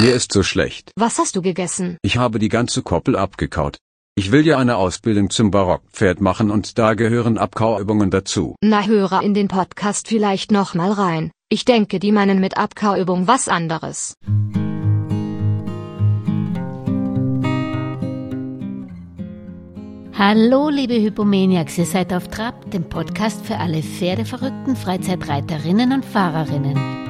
Mir ist so schlecht. Was hast du gegessen? Ich habe die ganze Koppel abgekaut. Ich will ja eine Ausbildung zum Barockpferd machen und da gehören Abkauübungen dazu. Na höre in den Podcast vielleicht noch mal rein. Ich denke, die meinen mit Abkauübung was anderes. Hallo, liebe Hypomaniacs, ihr seid auf Trab, dem Podcast für alle Pferdeverrückten, Freizeitreiterinnen und Fahrerinnen.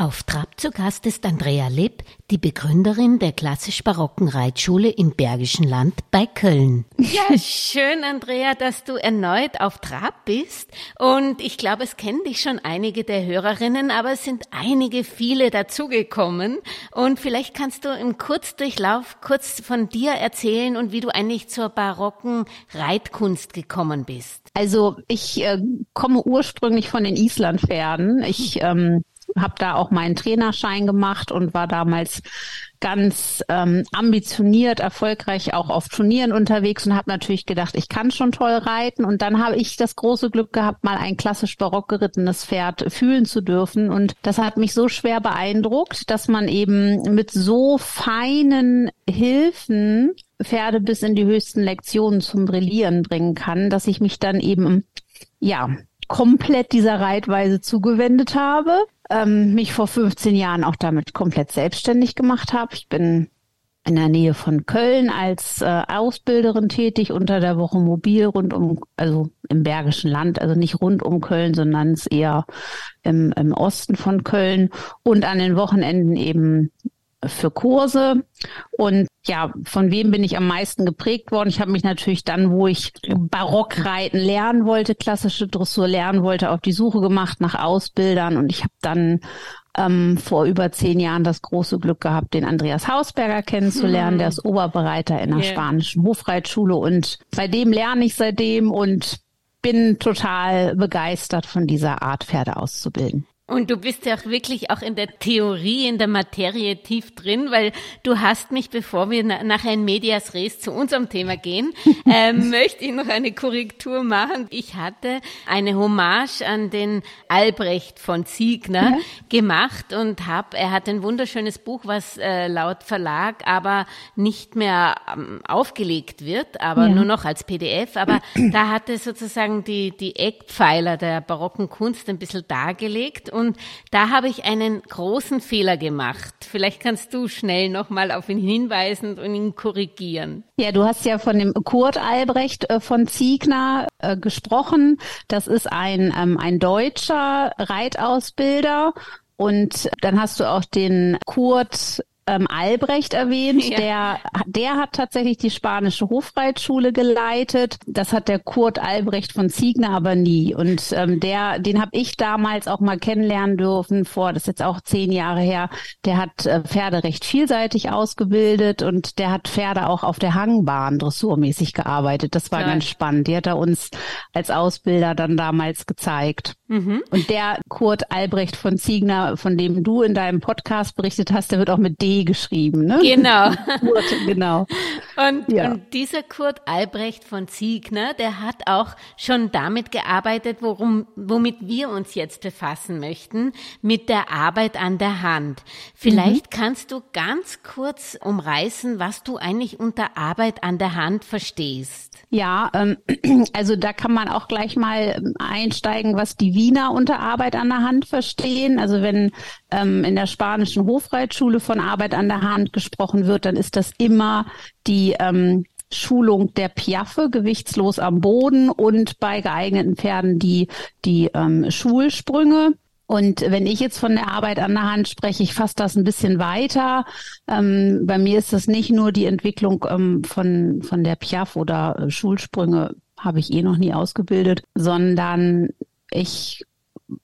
Auf Trab zu Gast ist Andrea Lipp, die Begründerin der klassisch-barocken Reitschule im Bergischen Land bei Köln. Ja, schön, Andrea, dass du erneut auf Trab bist. Und ich glaube, es kennen dich schon einige der Hörerinnen, aber es sind einige, viele dazugekommen. Und vielleicht kannst du im Kurzdurchlauf kurz von dir erzählen und wie du eigentlich zur barocken Reitkunst gekommen bist. Also ich äh, komme ursprünglich von den Islandpferden. Ich ähm, habe da auch meinen Trainerschein gemacht und war damals ganz ähm, ambitioniert, erfolgreich auch auf Turnieren unterwegs und habe natürlich gedacht, ich kann schon toll reiten. Und dann habe ich das große Glück gehabt, mal ein klassisch barock gerittenes Pferd fühlen zu dürfen. Und das hat mich so schwer beeindruckt, dass man eben mit so feinen Hilfen Pferde bis in die höchsten Lektionen zum Brillieren bringen kann, dass ich mich dann eben ja komplett dieser Reitweise zugewendet habe, ähm, mich vor 15 Jahren auch damit komplett selbstständig gemacht habe. Ich bin in der Nähe von Köln als äh, Ausbilderin tätig, unter der Woche mobil rund um, also im Bergischen Land, also nicht rund um Köln, sondern es eher im, im Osten von Köln und an den Wochenenden eben für Kurse. Und ja, von wem bin ich am meisten geprägt worden? Ich habe mich natürlich dann, wo ich Barockreiten lernen wollte, klassische Dressur lernen wollte, auf die Suche gemacht nach Ausbildern. Und ich habe dann ähm, vor über zehn Jahren das große Glück gehabt, den Andreas Hausberger kennenzulernen. Hm. Der ist Oberbereiter in der yeah. spanischen Hofreitschule und bei dem lerne ich seitdem und bin total begeistert von dieser Art, Pferde auszubilden. Und du bist ja auch wirklich auch in der Theorie, in der Materie tief drin, weil du hast mich, bevor wir nachher in Medias Res zu unserem Thema gehen, äh, möchte ich noch eine Korrektur machen. Ich hatte eine Hommage an den Albrecht von Ziegner ja. gemacht und habe, er hat ein wunderschönes Buch, was äh, laut Verlag aber nicht mehr ähm, aufgelegt wird, aber ja. nur noch als PDF. Aber da hatte sozusagen die, die Eckpfeiler der barocken Kunst ein bisschen dargelegt und da habe ich einen großen Fehler gemacht. Vielleicht kannst du schnell nochmal auf ihn hinweisen und ihn korrigieren. Ja, du hast ja von dem Kurt Albrecht äh, von Ziegner äh, gesprochen. Das ist ein, ähm, ein deutscher Reitausbilder. Und dann hast du auch den Kurt ähm, Albrecht erwähnt. Ja. Der, der hat tatsächlich die spanische Hofreitschule geleitet. Das hat der Kurt Albrecht von Ziegner aber nie. Und ähm, der, den habe ich damals auch mal kennenlernen dürfen vor, das ist jetzt auch zehn Jahre her. Der hat äh, Pferde recht vielseitig ausgebildet und der hat Pferde auch auf der Hangbahn dressurmäßig gearbeitet. Das war ja. ganz spannend. Die hat er uns als Ausbilder dann damals gezeigt. Mhm. Und der Kurt Albrecht von Ziegner, von dem du in deinem Podcast berichtet hast, der wird auch mit D geschrieben, ne? Genau. Kurt, genau. Und, ja. und dieser Kurt Albrecht von Ziegner, der hat auch schon damit gearbeitet, worum, womit wir uns jetzt befassen möchten, mit der Arbeit an der Hand. Vielleicht mhm. kannst du ganz kurz umreißen, was du eigentlich unter Arbeit an der Hand verstehst. Ja, ähm, also da kann man auch gleich mal ähm, einsteigen, was die Wiener unter Arbeit an der Hand verstehen. Also wenn ähm, in der spanischen Hofreitschule von Arbeit an der Hand gesprochen wird, dann ist das immer die ähm, Schulung der Piaffe, gewichtslos am Boden und bei geeigneten Pferden die, die ähm, Schulsprünge. Und wenn ich jetzt von der Arbeit an der Hand spreche, ich fasse das ein bisschen weiter. Ähm, bei mir ist das nicht nur die Entwicklung ähm, von, von der Piaf oder äh, Schulsprünge, habe ich eh noch nie ausgebildet, sondern ich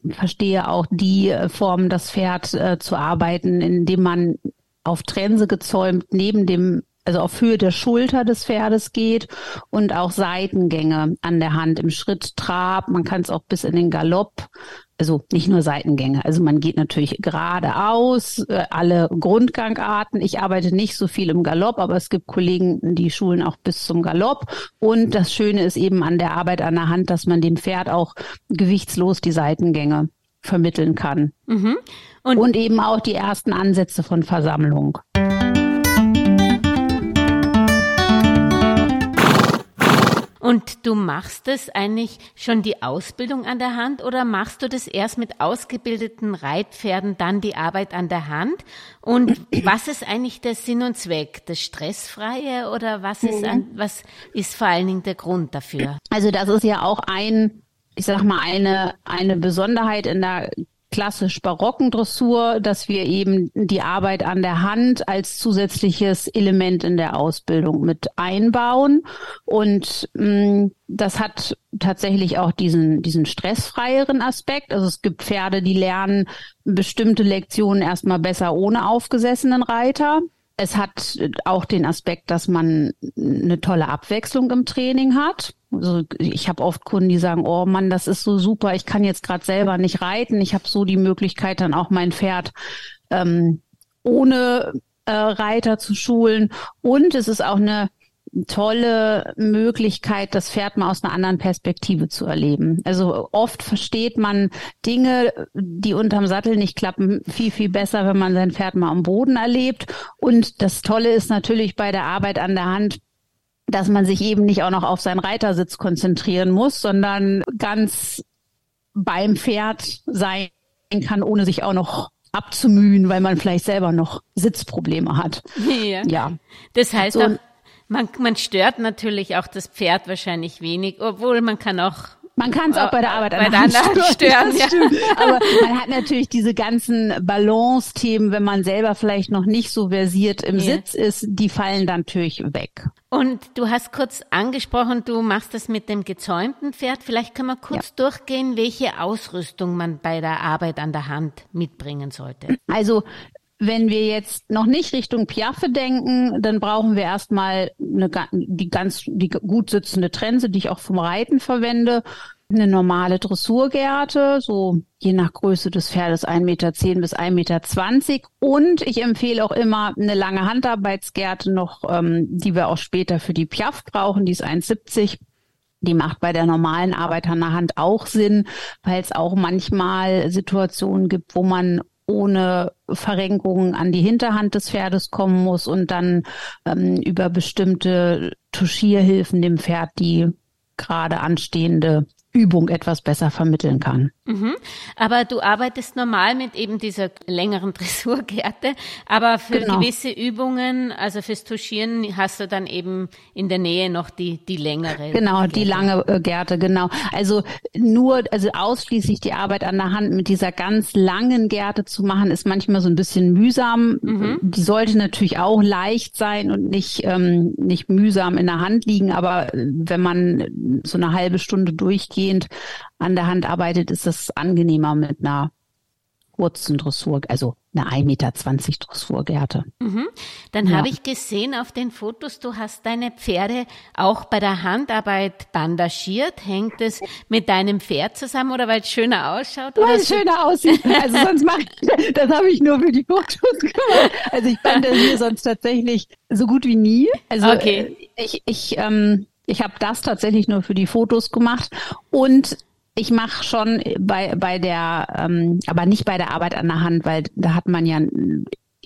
verstehe auch die äh, Form, das Pferd äh, zu arbeiten, indem man auf Trense gezäumt neben dem also auf Höhe der Schulter des Pferdes geht und auch Seitengänge an der Hand im Schritt, Trab. Man kann es auch bis in den Galopp also nicht nur Seitengänge. Also man geht natürlich geradeaus, äh, alle Grundgangarten. Ich arbeite nicht so viel im Galopp, aber es gibt Kollegen, die schulen auch bis zum Galopp. Und das Schöne ist eben an der Arbeit an der Hand, dass man dem Pferd auch gewichtslos die Seitengänge vermitteln kann. Mhm. Und, Und eben auch die ersten Ansätze von Versammlung. Und du machst es eigentlich schon die Ausbildung an der Hand oder machst du das erst mit ausgebildeten Reitpferden, dann die Arbeit an der Hand? Und was ist eigentlich der Sinn und Zweck? Das Stressfreie oder was ist, mhm. an, was ist vor allen Dingen der Grund dafür? Also das ist ja auch ein ich sag mal, eine, eine Besonderheit in der klassisch barocken Dressur, dass wir eben die Arbeit an der Hand als zusätzliches Element in der Ausbildung mit einbauen. Und mh, mm, das hat tatsächlich auch diesen, diesen stressfreieren Aspekt. Also es gibt Pferde, die lernen bestimmte Lektionen erstmal besser ohne aufgesessenen Reiter. Es hat auch den Aspekt, dass man eine tolle Abwechslung im Training hat. Also ich habe oft Kunden, die sagen, oh Mann, das ist so super, ich kann jetzt gerade selber nicht reiten. Ich habe so die Möglichkeit, dann auch mein Pferd ähm, ohne äh, Reiter zu schulen. Und es ist auch eine tolle Möglichkeit, das Pferd mal aus einer anderen Perspektive zu erleben. Also oft versteht man Dinge, die unterm Sattel nicht klappen, viel, viel besser, wenn man sein Pferd mal am Boden erlebt. Und das Tolle ist natürlich bei der Arbeit an der Hand, dass man sich eben nicht auch noch auf seinen Reitersitz konzentrieren muss, sondern ganz beim Pferd sein kann, ohne sich auch noch abzumühen, weil man vielleicht selber noch Sitzprobleme hat. Ja. ja. Das heißt so, auch, man, man stört natürlich auch das Pferd wahrscheinlich wenig, obwohl man kann auch man kann es auch bei der Arbeit bei an der Hand stören. Ja. Aber man hat natürlich diese ganzen Balance-Themen, wenn man selber vielleicht noch nicht so versiert im ja. Sitz ist, die fallen dann natürlich weg. Und du hast kurz angesprochen, du machst das mit dem gezäumten Pferd. Vielleicht können wir kurz ja. durchgehen, welche Ausrüstung man bei der Arbeit an der Hand mitbringen sollte. Also wenn wir jetzt noch nicht Richtung Piaffe denken, dann brauchen wir erstmal eine, die ganz die gut sitzende Trense, die ich auch vom Reiten verwende. Eine normale Dressurgerte, so je nach Größe des Pferdes 1,10 Meter bis 1,20 Meter. Und ich empfehle auch immer eine lange Handarbeitsgerte noch, ähm, die wir auch später für die Piaf brauchen, die ist 1,70 die macht bei der normalen Arbeit an der Hand auch Sinn, weil es auch manchmal Situationen gibt, wo man ohne Verrenkungen an die Hinterhand des Pferdes kommen muss und dann ähm, über bestimmte Tuschierhilfen dem Pferd die gerade anstehende Übung etwas besser vermitteln kann. Mhm. Aber du arbeitest normal mit eben dieser längeren Dressurgerte, aber für genau. gewisse Übungen, also fürs Tuschieren, hast du dann eben in der Nähe noch die, die längere. Genau, Gerte. die lange äh, Gerte, genau. Also nur, also ausschließlich die Arbeit an der Hand mit dieser ganz langen Gerte zu machen, ist manchmal so ein bisschen mühsam. Mhm. Die sollte natürlich auch leicht sein und nicht, ähm, nicht mühsam in der Hand liegen, aber wenn man so eine halbe Stunde durchgeht, durchgehend an der Hand arbeitet, ist das angenehmer mit einer kurzen Dressur, also eine 1,20 Meter Dressurgerte. Mhm. Dann ja. habe ich gesehen auf den Fotos, du hast deine Pferde auch bei der Handarbeit bandagiert. Hängt es mit deinem Pferd zusammen oder weil es schöner ausschaut? Weil es schöner aussieht. Also sonst mache ich, das habe ich nur für die Fotos gemacht. Also ich bandagiere sonst tatsächlich so gut wie nie. Also okay. Äh, ich, ich ähm, ich habe das tatsächlich nur für die Fotos gemacht und ich mache schon bei bei der, ähm, aber nicht bei der Arbeit an der Hand, weil da hat man ja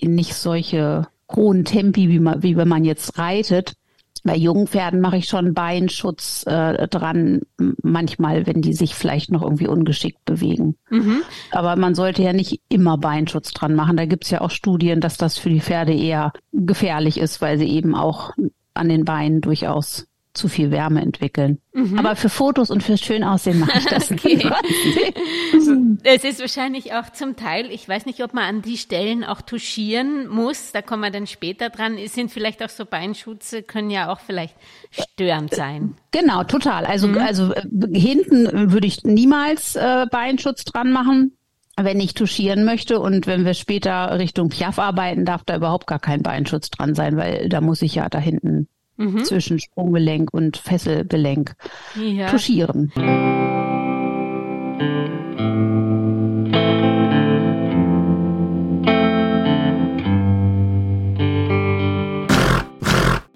nicht solche hohen Tempi, wie man wie wenn man jetzt reitet. Bei jungen Pferden mache ich schon Beinschutz äh, dran, manchmal, wenn die sich vielleicht noch irgendwie ungeschickt bewegen. Mhm. Aber man sollte ja nicht immer Beinschutz dran machen. Da gibt's ja auch Studien, dass das für die Pferde eher gefährlich ist, weil sie eben auch an den Beinen durchaus zu viel Wärme entwickeln. Mhm. Aber für Fotos und fürs Schönaussehen mache ich das okay. Es ist wahrscheinlich auch zum Teil, ich weiß nicht, ob man an die Stellen auch touchieren muss, da kommen wir dann später dran, es sind vielleicht auch so Beinschutze, können ja auch vielleicht störend sein. Genau, total. Also, mhm. also äh, hinten würde ich niemals äh, Beinschutz dran machen. wenn ich touchieren möchte und wenn wir später Richtung Piaf arbeiten, darf da überhaupt gar kein Beinschutz dran sein, weil da muss ich ja da hinten mhm. zwischen Sprunggelenk und Fesselgelenk ja. touchieren.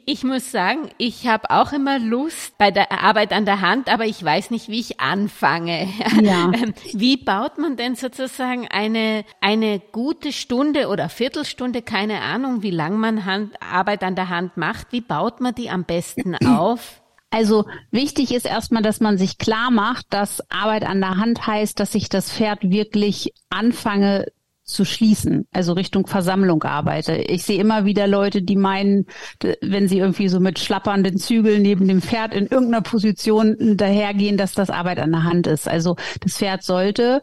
Ich muss sagen, ich habe auch immer Lust bei der Arbeit an der Hand, aber ich weiß nicht, wie ich anfange. Ja. Ähm, wie baut man denn sozusagen eine, eine gute Stunde oder Viertelstunde, keine Ahnung, wie lang man Hand, Arbeit an der Hand macht, wie baut man die am besten auf? Also wichtig ist erstmal, dass man sich klar macht, dass Arbeit an der Hand heißt, dass ich das Pferd wirklich anfange zu schließen, also Richtung Versammlung arbeite. Ich sehe immer wieder Leute, die meinen, wenn sie irgendwie so mit schlappernden Zügeln neben dem Pferd in irgendeiner Position dahergehen, dass das Arbeit an der Hand ist. Also das Pferd sollte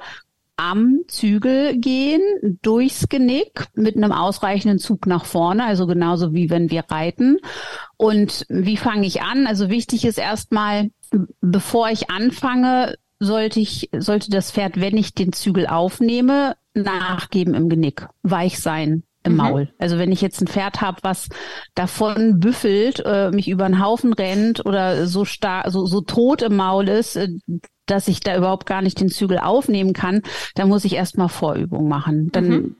am Zügel gehen, durchs Genick mit einem ausreichenden Zug nach vorne, also genauso wie wenn wir reiten. Und wie fange ich an? Also wichtig ist erstmal, bevor ich anfange, sollte ich, sollte das Pferd, wenn ich den Zügel aufnehme, nachgeben im Genick, weich sein im mhm. Maul. Also wenn ich jetzt ein Pferd habe, was davon büffelt, äh, mich über den Haufen rennt oder so stark, so, so tot im Maul ist, äh, dass ich da überhaupt gar nicht den Zügel aufnehmen kann, dann muss ich erstmal Vorübung machen. Dann mhm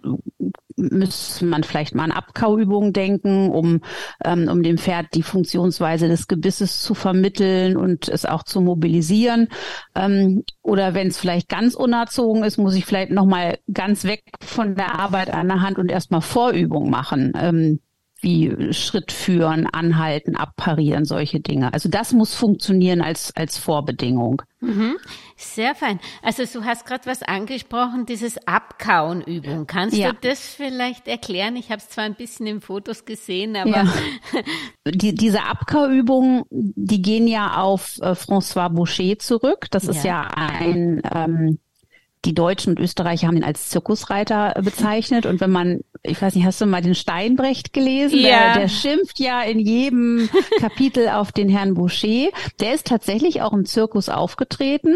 müsste man vielleicht mal an Abkauübungen denken, um, ähm, um dem Pferd die Funktionsweise des Gebisses zu vermitteln und es auch zu mobilisieren. Ähm, oder wenn es vielleicht ganz unerzogen ist, muss ich vielleicht nochmal ganz weg von der Arbeit an der Hand und erstmal Vorübungen machen. Ähm, wie Schritt führen, anhalten, abparieren, solche Dinge. Also das muss funktionieren als, als Vorbedingung. Mhm. Sehr fein. Also du hast gerade was angesprochen, dieses Abkauenübung. Kannst ja. du das vielleicht erklären? Ich habe es zwar ein bisschen in Fotos gesehen, aber ja. die, diese Abkauübungen, die gehen ja auf äh, François Boucher zurück. Das ja. ist ja ein ähm, die Deutschen und Österreicher haben ihn als Zirkusreiter bezeichnet. Und wenn man, ich weiß nicht, hast du mal den Steinbrecht gelesen? Ja. Der, der schimpft ja in jedem Kapitel auf den Herrn Boucher. Der ist tatsächlich auch im Zirkus aufgetreten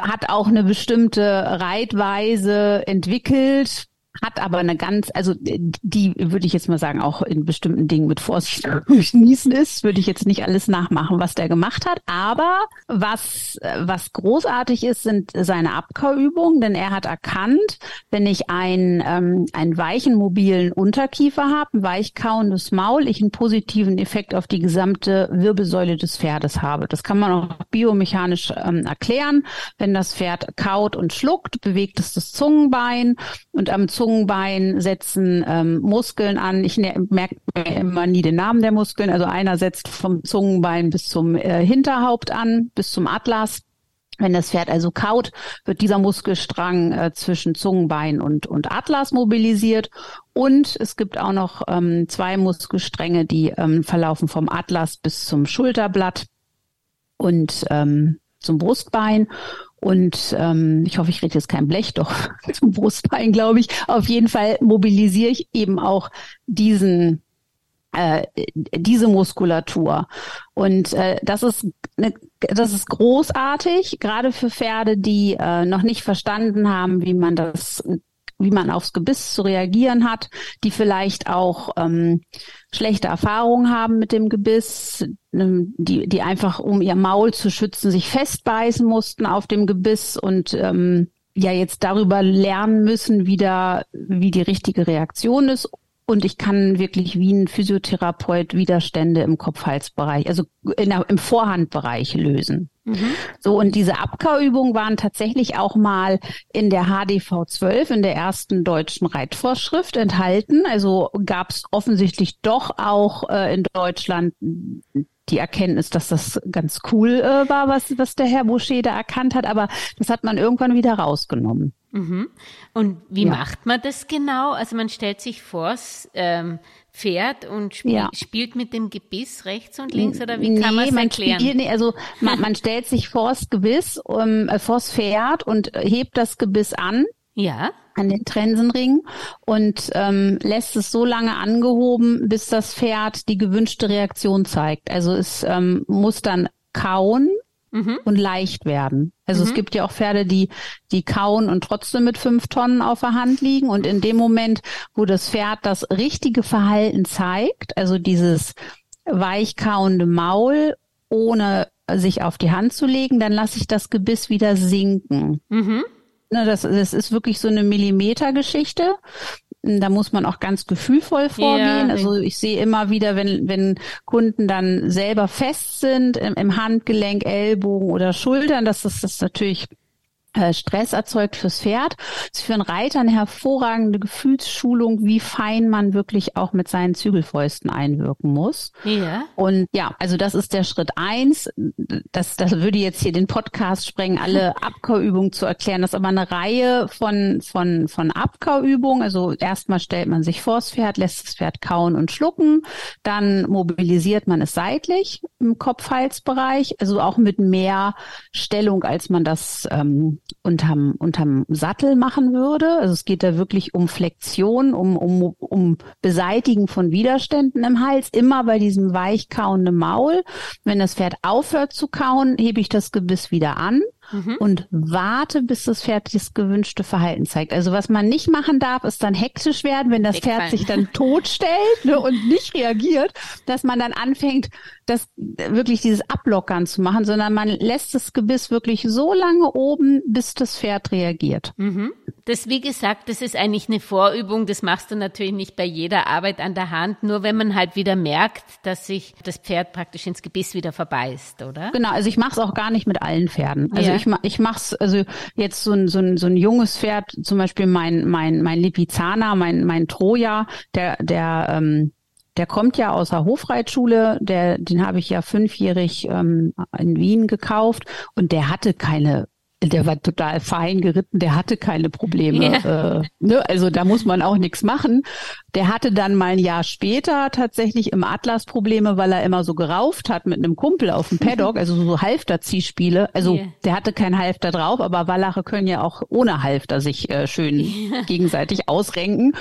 hat auch eine bestimmte Reitweise entwickelt, hat aber eine ganz, also die würde ich jetzt mal sagen, auch in bestimmten Dingen mit Vorsicht genießen ist, würde ich jetzt nicht alles nachmachen, was der gemacht hat. Aber was, was großartig ist, sind seine Abkauübungen, denn er hat erkannt, wenn ich einen, ähm, einen weichen, mobilen Unterkiefer habe, ein weichkauendes Maul, ich einen positiven Effekt auf die gesamte Wirbelsäule des Pferdes habe. Das kann man auch biomechanisch ähm, erklären. Wenn das Pferd kaut und schluckt, bewegt es das Zungenbein und am Zungenbein setzen ähm, Muskeln an. Ich ne, merke immer nie den Namen der Muskeln. Also einer setzt vom Zungenbein bis zum äh, Hinterhaupt an, bis zum Atlas. Wenn das Pferd also kaut, wird dieser Muskelstrang äh, zwischen Zungenbein und, und Atlas mobilisiert. Und es gibt auch noch ähm, zwei Muskelstränge, die ähm, verlaufen vom Atlas bis zum Schulterblatt und ähm, zum Brustbein. Und ähm, ich hoffe, ich rede jetzt kein Blech, doch zum Brustbein, glaube ich. Auf jeden Fall mobilisiere ich eben auch diesen äh, diese Muskulatur. Und äh, das ist ne, das ist großartig, gerade für Pferde, die äh, noch nicht verstanden haben, wie man das wie man aufs Gebiss zu reagieren hat, die vielleicht auch ähm, schlechte Erfahrungen haben mit dem Gebiss, ähm, die, die einfach, um ihr Maul zu schützen, sich festbeißen mussten auf dem Gebiss und ähm, ja jetzt darüber lernen müssen, wie, da, wie die richtige Reaktion ist. Und ich kann wirklich wie ein Physiotherapeut Widerstände im Kopf-Hals-Bereich, also in, im Vorhandbereich lösen. Mhm. So, und diese Abkauübungen waren tatsächlich auch mal in der HDV 12, in der ersten deutschen Reitvorschrift enthalten. Also gab es offensichtlich doch auch äh, in Deutschland die Erkenntnis, dass das ganz cool äh, war, was, was der Herr Boucher da erkannt hat, aber das hat man irgendwann wieder rausgenommen. Mhm. Und wie ja. macht man das genau? Also man stellt sich vor, ähm, Pferd und sp ja. spielt mit dem Gebiss rechts und links oder wie kann nee, man es erklären? Spielt, nee, also man, man stellt sich vors Gebiss, um, äh, vors Pferd und hebt das Gebiss an. Ja. An den Trensenring und ähm, lässt es so lange angehoben, bis das Pferd die gewünschte Reaktion zeigt. Also es ähm, muss dann kauen mhm. und leicht werden. Also mhm. es gibt ja auch Pferde, die, die kauen und trotzdem mit fünf Tonnen auf der Hand liegen. Und in dem Moment, wo das Pferd das richtige Verhalten zeigt, also dieses weichkauende Maul, ohne sich auf die Hand zu legen, dann lasse ich das Gebiss wieder sinken. Mhm. Das, das ist wirklich so eine Millimetergeschichte. Da muss man auch ganz gefühlvoll vorgehen. Ja, also ich sehe immer wieder, wenn, wenn Kunden dann selber fest sind im, im Handgelenk, Ellbogen oder Schultern, dass das, das natürlich Stress erzeugt fürs Pferd. Das ist für einen Reiter eine hervorragende Gefühlsschulung, wie fein man wirklich auch mit seinen Zügelfäusten einwirken muss. Ja. Und ja, also das ist der Schritt eins. Das, das würde jetzt hier den Podcast sprengen, alle Abkauübungen zu erklären. Das ist aber eine Reihe von, von, von Abkauübungen. Also erstmal stellt man sich vors Pferd, lässt das Pferd kauen und schlucken. Dann mobilisiert man es seitlich im Kopf-Hals-Bereich. Also auch mit mehr Stellung, als man das ähm, unterm, unterm Sattel machen würde. Also es geht da wirklich um Flexion, um, um, um Beseitigen von Widerständen im Hals, immer bei diesem weichkauenden Maul. Wenn das Pferd aufhört zu kauen, hebe ich das Gebiss wieder an mhm. und warte, bis das Pferd das gewünschte Verhalten zeigt. Also was man nicht machen darf, ist dann hektisch werden, wenn das Wegfallen. Pferd sich dann totstellt ne, und nicht reagiert, dass man dann anfängt, das wirklich dieses Ablockern zu machen, sondern man lässt das Gebiss wirklich so lange oben, bis das Pferd reagiert. Mhm. Das, wie gesagt, das ist eigentlich eine Vorübung. Das machst du natürlich nicht bei jeder Arbeit an der Hand, nur wenn man halt wieder merkt, dass sich das Pferd praktisch ins Gebiss wieder verbeißt, oder? Genau, also ich mache es auch gar nicht mit allen Pferden. Also ja. ich, ich mache es, also jetzt so ein, so, ein, so ein junges Pferd, zum Beispiel mein, mein, mein Lipizzaner, mein, mein Troja, der, der, ähm, der kommt ja aus der Hofreitschule, der, den habe ich ja fünfjährig ähm, in Wien gekauft und der hatte keine der war total fein geritten, der hatte keine Probleme. Ja. Äh, ne? Also da muss man auch nichts machen. Der hatte dann mal ein Jahr später tatsächlich im Atlas Probleme, weil er immer so gerauft hat mit einem Kumpel auf dem Paddock, also so Halfter-Ziehspiele. Also yeah. der hatte kein Halfter drauf, aber Wallache können ja auch ohne Halfter sich äh, schön yeah. gegenseitig ausrenken.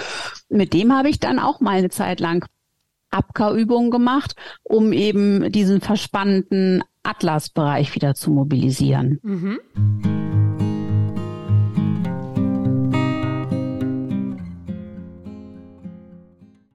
Mit dem habe ich dann auch mal eine Zeit lang Abkauübungen gemacht, um eben diesen verspannten Atlasbereich wieder zu mobilisieren. Mhm.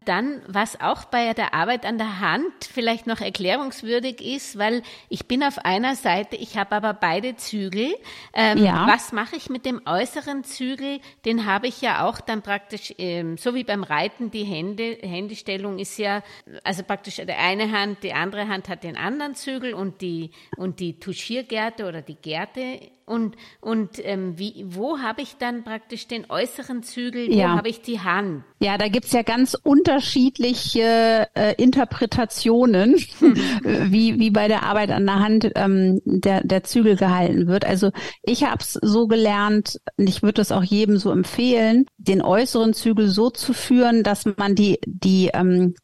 Dann, was auch bei der Arbeit an der Hand vielleicht noch erklärungswürdig ist, weil ich bin auf einer Seite, ich habe aber beide Zügel. Ähm, ja. Was mache ich mit dem äußeren Zügel? Den habe ich ja auch dann praktisch, ähm, so wie beim Reiten, die Hände, Händestellung ist ja, also praktisch die eine Hand, die andere Hand hat den anderen Zügel und die, und die Tuschiergärte oder die Gärte und, und ähm, wie, wo habe ich dann praktisch den äußeren Zügel, wo ja. habe ich die Hand? Ja, da gibt's ja ganz unterschiedliche äh, Interpretationen, wie, wie bei der Arbeit an der Hand ähm, der, der Zügel gehalten wird. Also ich habe es so gelernt, und ich würde es auch jedem so empfehlen, den äußeren Zügel so zu führen, dass man die, die ähm,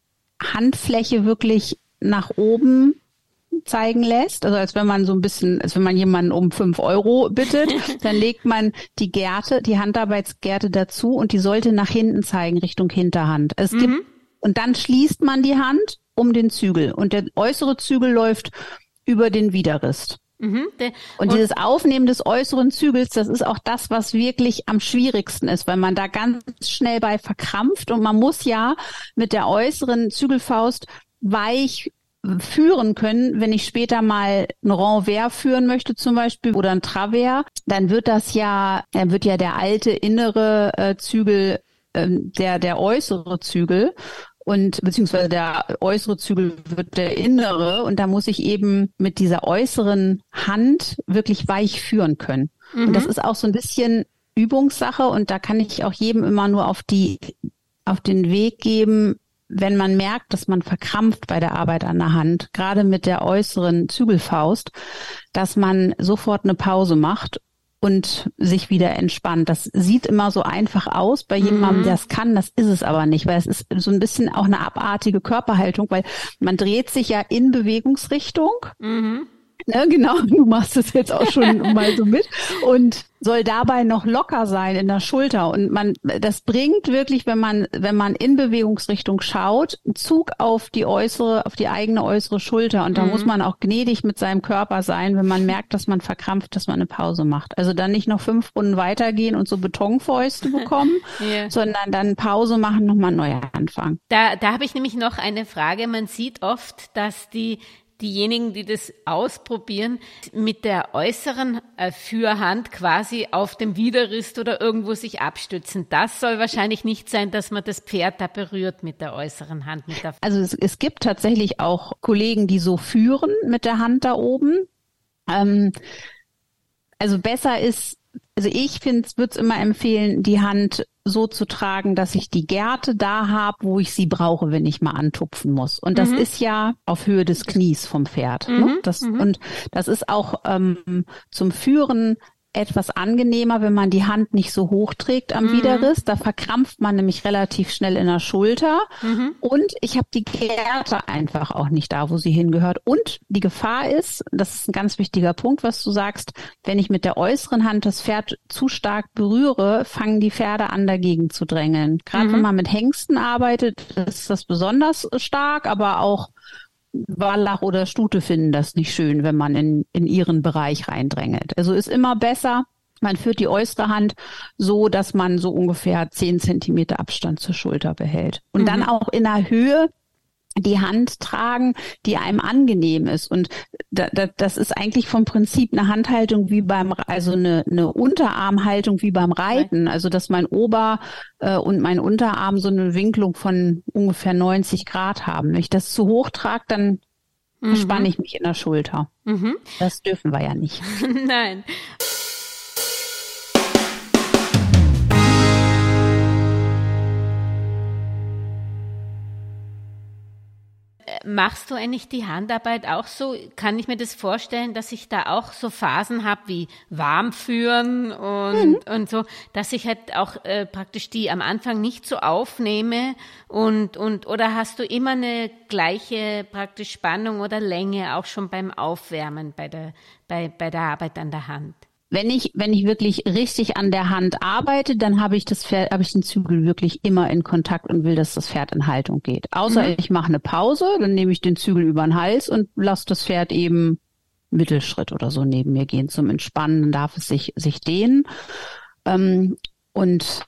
Handfläche wirklich nach oben zeigen lässt, also als wenn man so ein bisschen, als wenn man jemanden um fünf Euro bittet, dann legt man die Gärte, die Handarbeitsgärte dazu und die sollte nach hinten zeigen, Richtung Hinterhand. Es mhm. gibt, und dann schließt man die Hand um den Zügel und der äußere Zügel läuft über den Widerrist. Mhm, und, und dieses Aufnehmen des äußeren Zügels, das ist auch das, was wirklich am schwierigsten ist, weil man da ganz schnell bei verkrampft und man muss ja mit der äußeren Zügelfaust weich führen können, wenn ich später mal ein Renvers führen möchte zum Beispiel oder ein Travers, dann wird das ja, dann wird ja der alte innere äh, Zügel äh, der der äußere Zügel und beziehungsweise der äußere Zügel wird der innere und da muss ich eben mit dieser äußeren Hand wirklich weich führen können. Mhm. Und das ist auch so ein bisschen Übungssache und da kann ich auch jedem immer nur auf die auf den Weg geben, wenn man merkt, dass man verkrampft bei der Arbeit an der Hand, gerade mit der äußeren Zügelfaust, dass man sofort eine Pause macht und sich wieder entspannt. Das sieht immer so einfach aus bei jemandem, mhm. der es kann. Das ist es aber nicht, weil es ist so ein bisschen auch eine abartige Körperhaltung, weil man dreht sich ja in Bewegungsrichtung. Mhm. Ne, genau, du machst es jetzt auch schon mal so mit und soll dabei noch locker sein in der Schulter. Und man, das bringt wirklich, wenn man, wenn man in Bewegungsrichtung schaut, einen Zug auf die äußere, auf die eigene äußere Schulter. Und da mhm. muss man auch gnädig mit seinem Körper sein, wenn man merkt, dass man verkrampft, dass man eine Pause macht. Also dann nicht noch fünf Runden weitergehen und so Betonfäuste bekommen, yeah. sondern dann Pause machen, nochmal neu anfangen. Da, da habe ich nämlich noch eine Frage. Man sieht oft, dass die diejenigen, die das ausprobieren, mit der äußeren äh, Führhand quasi auf dem Widerrist oder irgendwo sich abstützen. Das soll wahrscheinlich nicht sein, dass man das Pferd da berührt mit der äußeren Hand. Der also es, es gibt tatsächlich auch Kollegen, die so führen mit der Hand da oben. Ähm, also besser ist, also ich finde, würde es immer empfehlen, die Hand so zu tragen, dass ich die Gärte da habe, wo ich sie brauche, wenn ich mal antupfen muss. Und das mhm. ist ja auf Höhe des Knies vom Pferd. Ne? Mhm. Ne? Das, mhm. Und das ist auch ähm, zum Führen etwas angenehmer, wenn man die Hand nicht so hoch trägt am mhm. Widerriss. Da verkrampft man nämlich relativ schnell in der Schulter. Mhm. Und ich habe die Gerte einfach auch nicht da, wo sie hingehört. Und die Gefahr ist, das ist ein ganz wichtiger Punkt, was du sagst, wenn ich mit der äußeren Hand das Pferd zu stark berühre, fangen die Pferde an, dagegen zu drängeln. Gerade mhm. wenn man mit Hengsten arbeitet, ist das besonders stark, aber auch Wallach oder Stute finden das nicht schön, wenn man in, in ihren Bereich reindrängelt. Also ist immer besser, man führt die äußere Hand so, dass man so ungefähr zehn Zentimeter Abstand zur Schulter behält. Und mhm. dann auch in der Höhe die Hand tragen, die einem angenehm ist. Und da, da, das ist eigentlich vom Prinzip eine Handhaltung wie beim, also eine, eine Unterarmhaltung wie beim Reiten. Also dass mein Ober äh, und mein Unterarm so eine Winklung von ungefähr 90 Grad haben. Wenn ich das zu hoch trage, dann mhm. spanne ich mich in der Schulter. Mhm. Das dürfen wir ja nicht. Nein. Machst du eigentlich die Handarbeit auch so? Kann ich mir das vorstellen, dass ich da auch so Phasen habe wie warm führen und, mhm. und so, dass ich halt auch äh, praktisch die am Anfang nicht so aufnehme und, und, oder hast du immer eine gleiche praktisch Spannung oder Länge auch schon beim Aufwärmen bei der, bei, bei der Arbeit an der Hand? Wenn ich, wenn ich wirklich richtig an der Hand arbeite, dann habe ich das Pferd, habe ich den Zügel wirklich immer in Kontakt und will, dass das Pferd in Haltung geht. Außer mhm. ich mache eine Pause, dann nehme ich den Zügel über den Hals und lasse das Pferd eben Mittelschritt oder so neben mir gehen zum Entspannen, dann darf es sich, sich dehnen. Ähm, und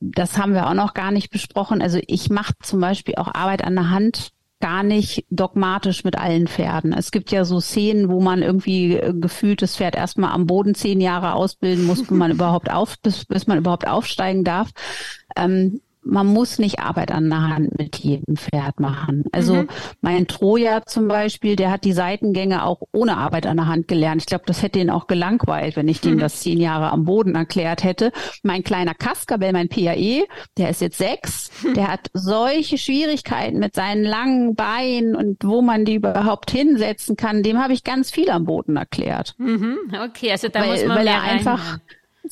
das haben wir auch noch gar nicht besprochen. Also ich mache zum Beispiel auch Arbeit an der Hand gar nicht dogmatisch mit allen Pferden. Es gibt ja so Szenen, wo man irgendwie äh, gefühlt das Pferd erstmal am Boden zehn Jahre ausbilden muss, wenn man überhaupt auf, bis, bis man überhaupt aufsteigen darf. Ähm, man muss nicht Arbeit an der Hand mit jedem Pferd machen. Also mhm. mein Troja zum Beispiel, der hat die Seitengänge auch ohne Arbeit an der Hand gelernt. Ich glaube, das hätte ihn auch gelangweilt, wenn ich dem mhm. das zehn Jahre am Boden erklärt hätte. Mein kleiner Kaskabel, mein PAE, der ist jetzt sechs, mhm. der hat solche Schwierigkeiten mit seinen langen Beinen und wo man die überhaupt hinsetzen kann. Dem habe ich ganz viel am Boden erklärt. Mhm. Okay, also da weil, muss man weil mehr er einfach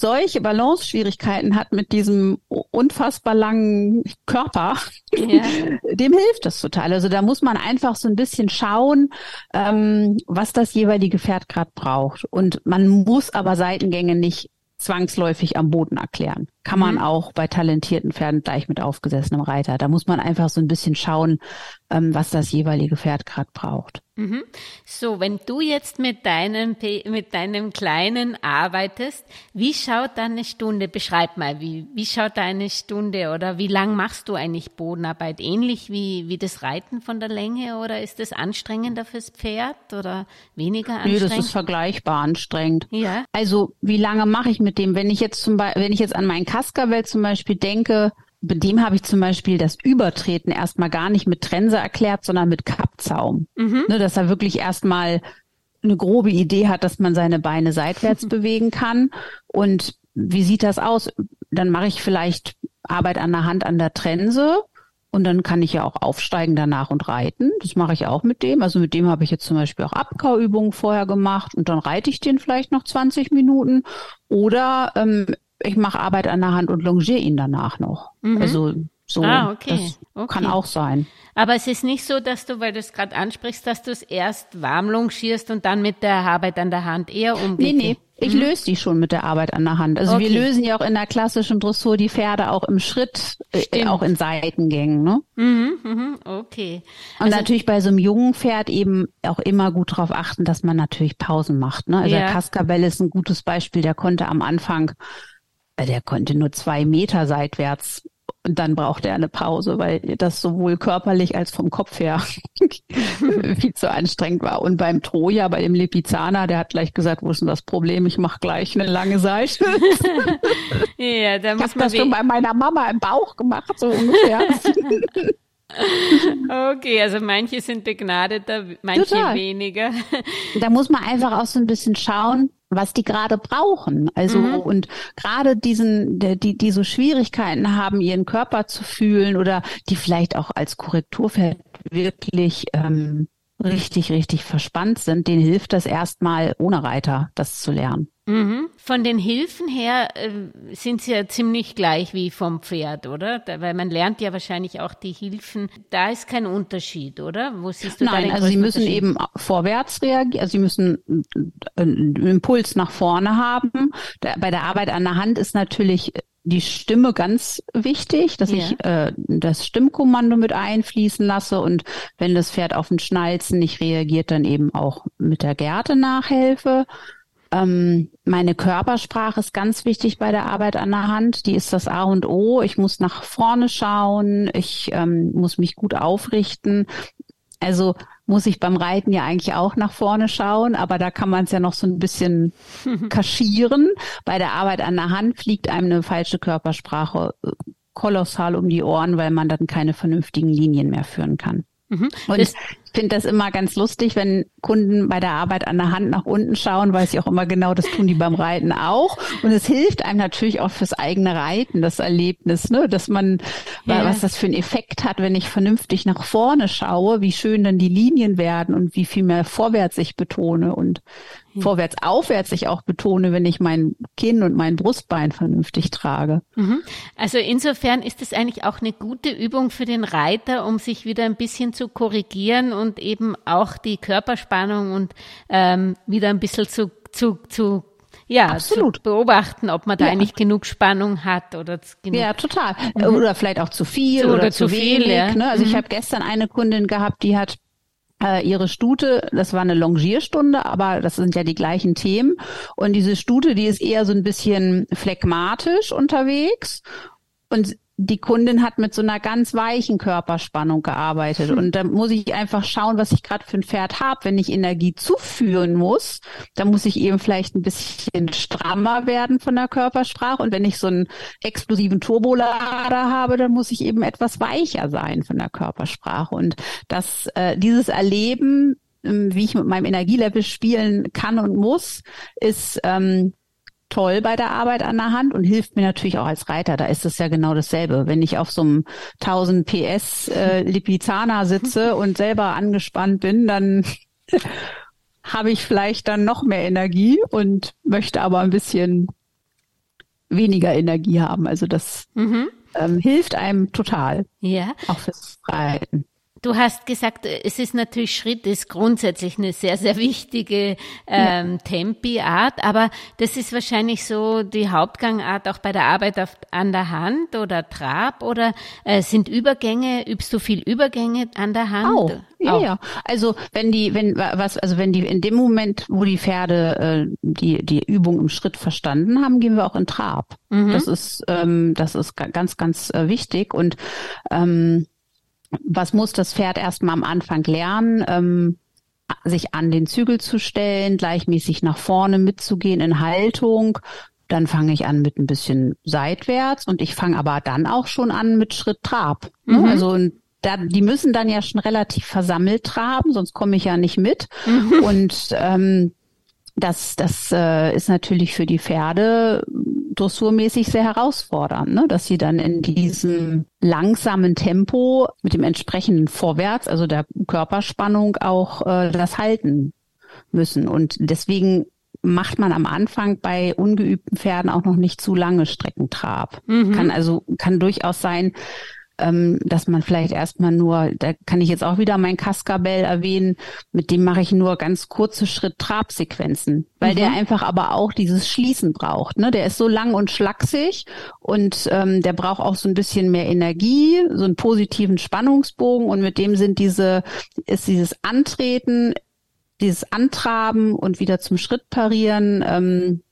solche Balance-Schwierigkeiten hat mit diesem unfassbar langen Körper, ja. dem hilft das total. Also da muss man einfach so ein bisschen schauen, ähm, was das jeweilige Pferd gerade braucht. Und man muss aber Seitengänge nicht zwangsläufig am Boden erklären. Kann man mhm. auch bei talentierten Pferden gleich mit aufgesessenem Reiter. Da muss man einfach so ein bisschen schauen, ähm, was das jeweilige Pferd gerade braucht. Mhm. So, wenn du jetzt mit deinem, mit deinem Kleinen arbeitest, wie schaut deine Stunde? Beschreib mal, wie, wie schaut deine Stunde oder wie lang machst du eigentlich Bodenarbeit? Ähnlich wie, wie das Reiten von der Länge oder ist das anstrengender fürs Pferd oder weniger anstrengend? Nee, das ist vergleichbar anstrengend. Ja. Also, wie lange mache ich mit dem? Wenn ich jetzt zum Beispiel, wenn ich jetzt an meinen Kaskabel zum Beispiel denke, bei dem habe ich zum Beispiel das Übertreten erstmal gar nicht mit Trense erklärt, sondern mit Kappzaum. Mhm. Ne, dass er wirklich erstmal eine grobe Idee hat, dass man seine Beine seitwärts bewegen kann. Und wie sieht das aus? Dann mache ich vielleicht Arbeit an der Hand an der Trense und dann kann ich ja auch aufsteigen danach und reiten. Das mache ich auch mit dem. Also mit dem habe ich jetzt zum Beispiel auch Abkauübungen vorher gemacht und dann reite ich den vielleicht noch 20 Minuten. Oder ähm, ich mache Arbeit an der Hand und longiere ihn danach noch. Mhm. Also So, ah, okay. Das okay. kann auch sein. Aber es ist nicht so, dass du, weil du es gerade ansprichst, dass du es erst warm longierst und dann mit der Arbeit an der Hand eher umgekehrt. Nee, nee. Ich mhm. löse die schon mit der Arbeit an der Hand. Also okay. wir lösen ja auch in der klassischen Dressur die Pferde auch im Schritt, äh, auch in Seitengängen. Ne? Mhm, mhm, okay. Und also, natürlich bei so einem jungen Pferd eben auch immer gut darauf achten, dass man natürlich Pausen macht. Ne? Also ja. der Cascabel ist ein gutes Beispiel. Der konnte am Anfang, äh, der konnte nur zwei Meter seitwärts und dann braucht er eine Pause, weil das sowohl körperlich als vom Kopf her viel zu anstrengend war. Und beim Troja, bei dem Lipizzaner, der hat gleich gesagt, wo ist denn das Problem? Ich mache gleich eine lange Seite. ja, da muss ich habe das schon bei meiner Mama im Bauch gemacht, so ungefähr. Okay, also manche sind begnadeter, manche Total. weniger. Da muss man einfach auch so ein bisschen schauen, was die gerade brauchen. Also mhm. und gerade diesen, die, die so Schwierigkeiten haben, ihren Körper zu fühlen oder die vielleicht auch als Korrekturfeld wirklich ähm, richtig, richtig verspannt sind, denen hilft das erstmal ohne Reiter, das zu lernen. Mhm. Von den Hilfen her äh, sind sie ja ziemlich gleich wie vom Pferd, oder? Da, weil man lernt ja wahrscheinlich auch die Hilfen. Da ist kein Unterschied, oder? Wo siehst du Nein, da also sie müssen eben vorwärts reagieren, also sie müssen einen Impuls nach vorne haben. Da, bei der Arbeit an der Hand ist natürlich die Stimme ganz wichtig, dass ja. ich äh, das Stimmkommando mit einfließen lasse und wenn das Pferd auf den Schnalzen nicht reagiert, dann eben auch mit der Gerte nachhelfe. Ähm, meine Körpersprache ist ganz wichtig bei der Arbeit an der Hand. Die ist das A und O. Ich muss nach vorne schauen. Ich ähm, muss mich gut aufrichten. Also muss ich beim Reiten ja eigentlich auch nach vorne schauen, aber da kann man es ja noch so ein bisschen kaschieren. Bei der Arbeit an der Hand fliegt einem eine falsche Körpersprache äh, kolossal um die Ohren, weil man dann keine vernünftigen Linien mehr führen kann. Mhm. Und das finde das immer ganz lustig, wenn Kunden bei der Arbeit an der Hand nach unten schauen, weiß ich auch immer genau, das tun die beim Reiten auch. Und es hilft einem natürlich auch fürs eigene Reiten, das Erlebnis, ne, dass man, ja. was das für einen Effekt hat, wenn ich vernünftig nach vorne schaue, wie schön dann die Linien werden und wie viel mehr vorwärts ich betone und ja. vorwärts, aufwärts ich auch betone, wenn ich mein Kinn und mein Brustbein vernünftig trage. Mhm. Also insofern ist es eigentlich auch eine gute Übung für den Reiter, um sich wieder ein bisschen zu korrigieren und eben auch die Körperspannung und ähm, wieder ein bisschen zu, zu, zu ja, Absolut. zu beobachten, ob man da ja. eigentlich genug Spannung hat oder genug. Ja, total. Mhm. Oder vielleicht auch zu viel zu, oder, oder, zu wenig. Viel, ja. ne? Also mhm. ich habe gestern eine Kundin gehabt, die hat äh, ihre Stute, das war eine Longierstunde, aber das sind ja die gleichen Themen. Und diese Stute, die ist eher so ein bisschen phlegmatisch unterwegs. Und die Kundin hat mit so einer ganz weichen Körperspannung gearbeitet. Hm. Und da muss ich einfach schauen, was ich gerade für ein Pferd habe. Wenn ich Energie zuführen muss, dann muss ich eben vielleicht ein bisschen strammer werden von der Körpersprache. Und wenn ich so einen explosiven Turbolader habe, dann muss ich eben etwas weicher sein von der Körpersprache. Und das, äh, dieses Erleben, ähm, wie ich mit meinem Energielevel spielen kann und muss, ist ähm, toll bei der Arbeit an der Hand und hilft mir natürlich auch als Reiter. Da ist es ja genau dasselbe. Wenn ich auf so einem 1000 PS äh, Lipizzaner sitze und selber angespannt bin, dann habe ich vielleicht dann noch mehr Energie und möchte aber ein bisschen weniger Energie haben. Also das mhm. ähm, hilft einem total. Ja. Auch fürs Reiten. Du hast gesagt, es ist natürlich Schritt, ist grundsätzlich eine sehr, sehr wichtige ähm, ja. Tempi-Art, aber das ist wahrscheinlich so die Hauptgangart auch bei der Arbeit auf, an der Hand oder Trab oder äh, sind Übergänge, übst du viel Übergänge an der Hand? Auch. Ja, auch. ja. Also wenn die, wenn was, also wenn die in dem Moment, wo die Pferde äh, die die Übung im Schritt verstanden haben, gehen wir auch in Trab. Mhm. Das ist ähm, das ist ganz ganz äh, wichtig und ähm, was muss das Pferd erstmal am Anfang lernen? Ähm, sich an den Zügel zu stellen, gleichmäßig nach vorne mitzugehen in Haltung. Dann fange ich an mit ein bisschen seitwärts und ich fange aber dann auch schon an mit Schritt Trab. Ne? Mhm. Also da, die müssen dann ja schon relativ versammelt traben, sonst komme ich ja nicht mit. Mhm. Und ähm, das, das äh, ist natürlich für die Pferde dressurmäßig sehr herausfordernd, ne? dass sie dann in diesem langsamen Tempo mit dem entsprechenden Vorwärts, also der Körperspannung auch äh, das halten müssen. Und deswegen macht man am Anfang bei ungeübten Pferden auch noch nicht zu lange Streckentrab. Mhm. Kann also, kann durchaus sein, ähm, dass man vielleicht erstmal nur, da kann ich jetzt auch wieder mein Cascabel erwähnen, mit dem mache ich nur ganz kurze Schritt-Trab-Sequenzen, weil mhm. der einfach aber auch dieses Schließen braucht. Ne? Der ist so lang und schlaksig und ähm, der braucht auch so ein bisschen mehr Energie, so einen positiven Spannungsbogen und mit dem sind diese, ist dieses Antreten, dieses Antraben und wieder zum Schritt parieren, ähm,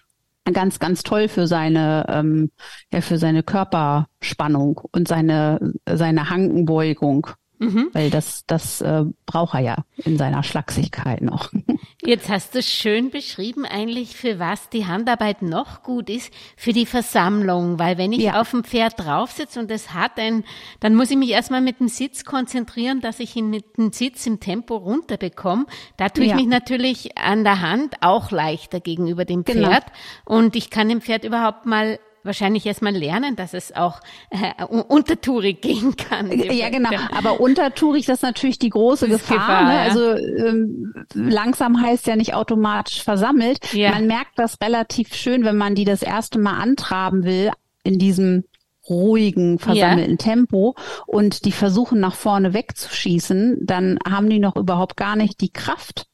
ganz, ganz toll für seine, ähm, ja, für seine Körperspannung und seine, seine Hankenbeugung. Mhm. Weil das, das äh, braucht er ja in seiner Schlagsigkeit noch. Jetzt hast du schön beschrieben eigentlich, für was die Handarbeit noch gut ist, für die Versammlung. Weil wenn ich ja. auf dem Pferd drauf sitze und es hat ein, dann muss ich mich erstmal mit dem Sitz konzentrieren, dass ich ihn mit dem Sitz im Tempo runterbekomme. Da tue ich ja. mich natürlich an der Hand auch leichter gegenüber dem genau. Pferd. Genau. Und ich kann dem Pferd überhaupt mal wahrscheinlich erstmal lernen, dass es auch äh, untertourig gehen kann. Ja, genau. Aber untertourig, das ist natürlich die große Gefahr. Gefahr ne? ja. Also ähm, langsam heißt ja nicht automatisch versammelt. Ja. Man merkt das relativ schön, wenn man die das erste Mal antraben will in diesem ruhigen, versammelten ja. Tempo und die versuchen nach vorne wegzuschießen, dann haben die noch überhaupt gar nicht die Kraft,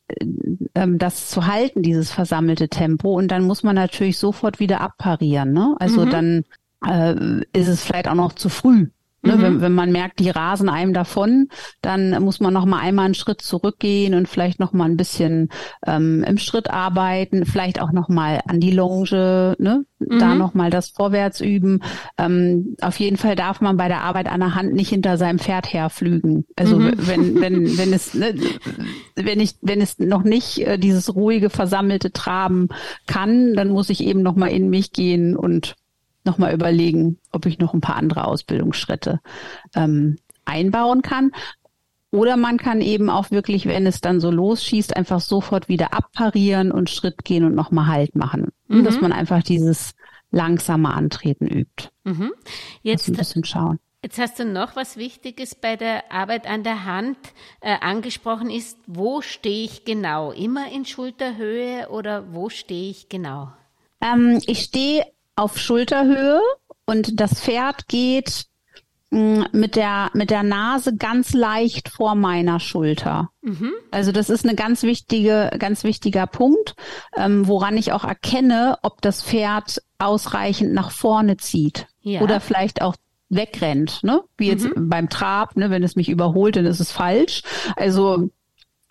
das zu halten, dieses versammelte Tempo. Und dann muss man natürlich sofort wieder abparieren. Ne? Also mhm. dann äh, ist es vielleicht auch noch zu früh. Ne, mhm. wenn, wenn man merkt, die rasen einem davon, dann muss man noch mal einmal einen Schritt zurückgehen und vielleicht noch mal ein bisschen ähm, im Schritt arbeiten, vielleicht auch noch mal an die Longe, ne? Mhm. da noch mal das Vorwärts üben. Ähm, auf jeden Fall darf man bei der Arbeit an der Hand nicht hinter seinem Pferd herflügen. Also mhm. wenn wenn wenn es ne, wenn ich wenn es noch nicht äh, dieses ruhige versammelte Traben kann, dann muss ich eben noch mal in mich gehen und nochmal überlegen, ob ich noch ein paar andere Ausbildungsschritte ähm, einbauen kann. Oder man kann eben auch wirklich, wenn es dann so losschießt, einfach sofort wieder abparieren und Schritt gehen und nochmal Halt machen. Mhm. Dass man einfach dieses langsame Antreten übt. Mhm. Jetzt ein bisschen schauen. Jetzt hast du noch was Wichtiges bei der Arbeit an der Hand äh, angesprochen ist, wo stehe ich genau? Immer in Schulterhöhe oder wo stehe ich genau? Ähm, ich stehe auf Schulterhöhe und das Pferd geht mm, mit der, mit der Nase ganz leicht vor meiner Schulter. Mhm. Also das ist eine ganz wichtige, ganz wichtiger Punkt, ähm, woran ich auch erkenne, ob das Pferd ausreichend nach vorne zieht ja. oder vielleicht auch wegrennt, ne? Wie jetzt mhm. beim Trab, ne? Wenn es mich überholt, dann ist es falsch. Also